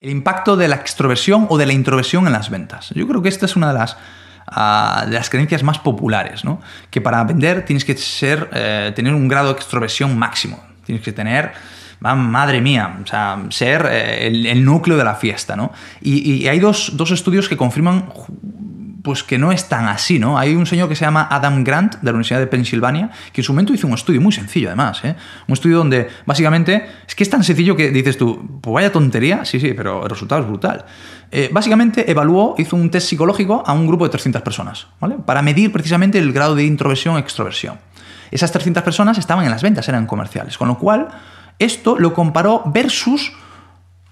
El impacto de la extroversión o de la introversión en las ventas. Yo creo que esta es una de las, ah, de las creencias más populares, ¿no? Que para vender tienes que ser, eh, tener un grado de extroversión máximo. Tienes que tener, madre mía, o sea, ser eh, el, núcleo de la fiesta, ¿no? Y, hay dos, dos estudios que confirman pues que no es tan así, ¿no? Hay un señor que se llama Adam Grant, de la Universidad de Pensilvania, que en su momento hizo un estudio muy sencillo, además, ¿eh? Un estudio donde, básicamente, es que es tan sencillo que dices tú, pues vaya tontería, sí, sí, pero el resultado es brutal. Eh, básicamente evaluó, hizo un test psicológico a un grupo de 300 personas, ¿vale? Para medir precisamente el grado de introversión e extroversión. Esas 300 personas estaban en las ventas, eran comerciales, con lo cual esto lo comparó versus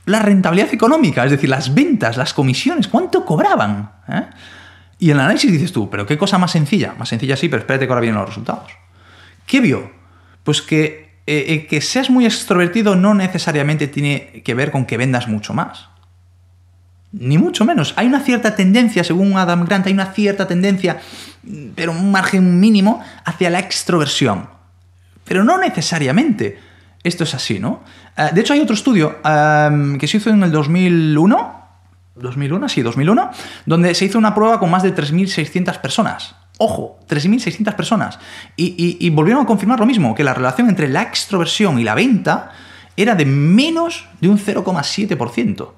la rentabilidad económica, es decir, las ventas, las comisiones, ¿cuánto cobraban? ¿Eh? Y en el análisis dices tú, pero qué cosa más sencilla. Más sencilla sí, pero espérate que ahora vienen los resultados. ¿Qué vio? Pues que, eh, que seas muy extrovertido no necesariamente tiene que ver con que vendas mucho más. Ni mucho menos. Hay una cierta tendencia, según Adam Grant, hay una cierta tendencia, pero un margen mínimo, hacia la extroversión. Pero no necesariamente. Esto es así, ¿no? Eh, de hecho, hay otro estudio que se hizo en el 2001 2001, sí, 2001, donde se hizo una prueba con más de 3.600 personas. Ojo, 3.600 personas. Y, volvieron a confirmar lo mismo, que la relación entre la extroversión y la venta era de menos de un 0,7%.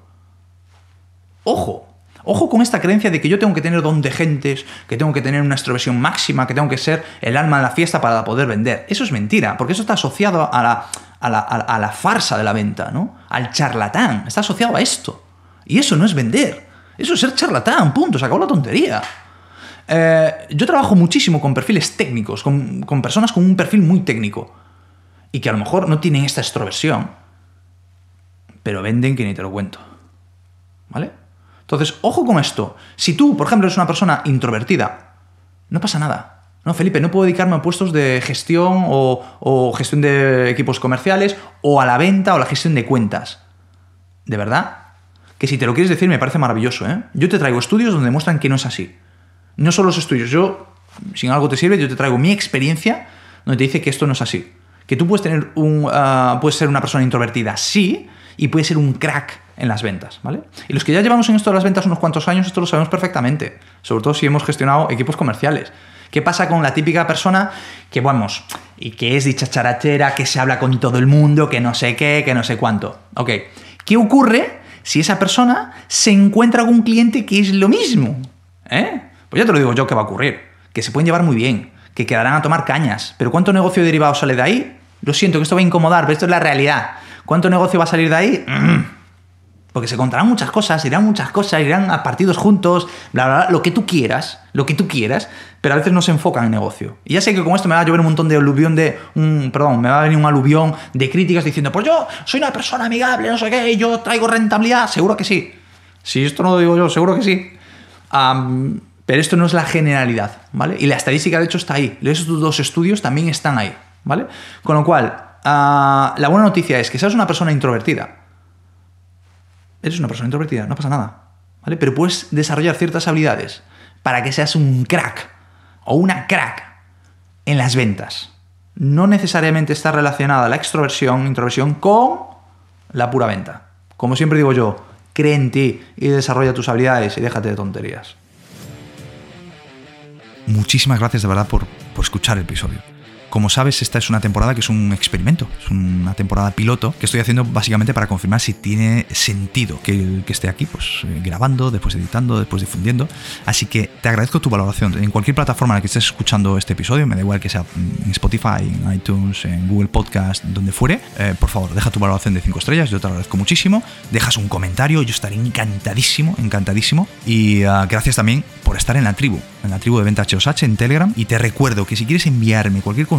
Ojo, Ojo con esta creencia de que yo tengo que tener don de gentes, que tengo que tener una extroversión máxima, que tengo que ser el alma de la fiesta para poder vender. Eso es mentira, porque eso está asociado a la, a la, a la farsa de la venta, ¿no? Al charlatán, está asociado a esto. Y eso no es vender. Eso es ser charlatán, punto. Se acabó la tontería. Eh, yo trabajo muchísimo con perfiles técnicos, con, personas con un perfil muy técnico. Y que a lo mejor no tienen esta extroversión. Pero venden que ni te lo cuento. ¿Vale? Entonces, ojo con esto. Si tú, por ejemplo, eres una persona introvertida, no pasa nada. No, Felipe, no puedo dedicarme a puestos de gestión o, o, gestión de equipos comerciales o a la venta o la gestión de cuentas. ¿De verdad? Que si te lo quieres decir me parece maravilloso. ¿eh? Yo te traigo estudios donde muestran que no es así. No solo los estudios, yo, si algo te sirve, yo te traigo mi experiencia donde te dice que esto no es así. Que tú puedes, tener un, ah, puedes ser una persona introvertida, sí, y puedes ser un crack en las ventas, ¿vale? Y los que ya llevamos en esto de las ventas unos cuantos años, esto lo sabemos perfectamente, sobre todo si hemos gestionado equipos comerciales. ¿Qué pasa con la típica persona que, vamos, y que es dicha charachera, que se habla con todo el mundo, que no sé qué, que no sé cuánto? Ok, ¿qué ocurre si esa persona se encuentra con un cliente que es lo mismo. ¿eh? Pues ya te lo digo yo que va a ocurrir. Que se pueden llevar muy bien, que quedarán a tomar cañas. Pero ¿cuánto negocio derivado sale de ahí? Lo siento, que esto va a incomodar, pero esto es la realidad. ¿Cuánto negocio va a salir de ahí? Mm. Porque se contarán muchas cosas, irán muchas cosas, irán a partidos juntos, bla, bla, bla, lo que tú quieras, lo que tú quieras, pero a veces no se enfocan en negocio. Y ya sé que con esto me va a llover un montón de aluvión de. Un, perdón, me va a venir un aluvión de críticas diciendo, pues yo soy una persona amigable, no sé qué, yo traigo rentabilidad. Seguro que sí. Si esto no lo digo yo, seguro que sí. pero esto no es la generalidad, ¿vale? Y la estadística, de hecho, está ahí. Esos dos estudios también están ahí, ¿vale? Con lo cual, ah, la buena noticia es que seas una persona introvertida eres una persona introvertida, no pasa nada. ¿Vale? Pero puedes desarrollar ciertas habilidades para que seas un crack o una crack en las ventas. No necesariamente está relacionada la extroversión, introversión con la pura venta. Como siempre digo yo, cree en ti y desarrolla tus habilidades y déjate de tonterías. Muchísimas gracias de verdad por, por escuchar el episodio. Como sabes, esta es una temporada que es un experimento, es una temporada piloto que estoy haciendo básicamente para confirmar si tiene sentido que, esté aquí, pues eh, grabando, después editando, después difundiendo. Así que te agradezco tu valoración. En cualquier plataforma en la que estés escuchando este episodio, me da igual que sea en Spotify, en iTunes, en Google Podcast, donde fuere, eh, por favor, deja tu valoración de 5 estrellas, yo te agradezco muchísimo. Dejas un comentario, yo estaré encantadísimo, encantadísimo. Y ah, gracias también por estar en la tribu, en la tribu de Venta HOSH en Telegram. Y te recuerdo que si quieres enviarme cualquier consulta,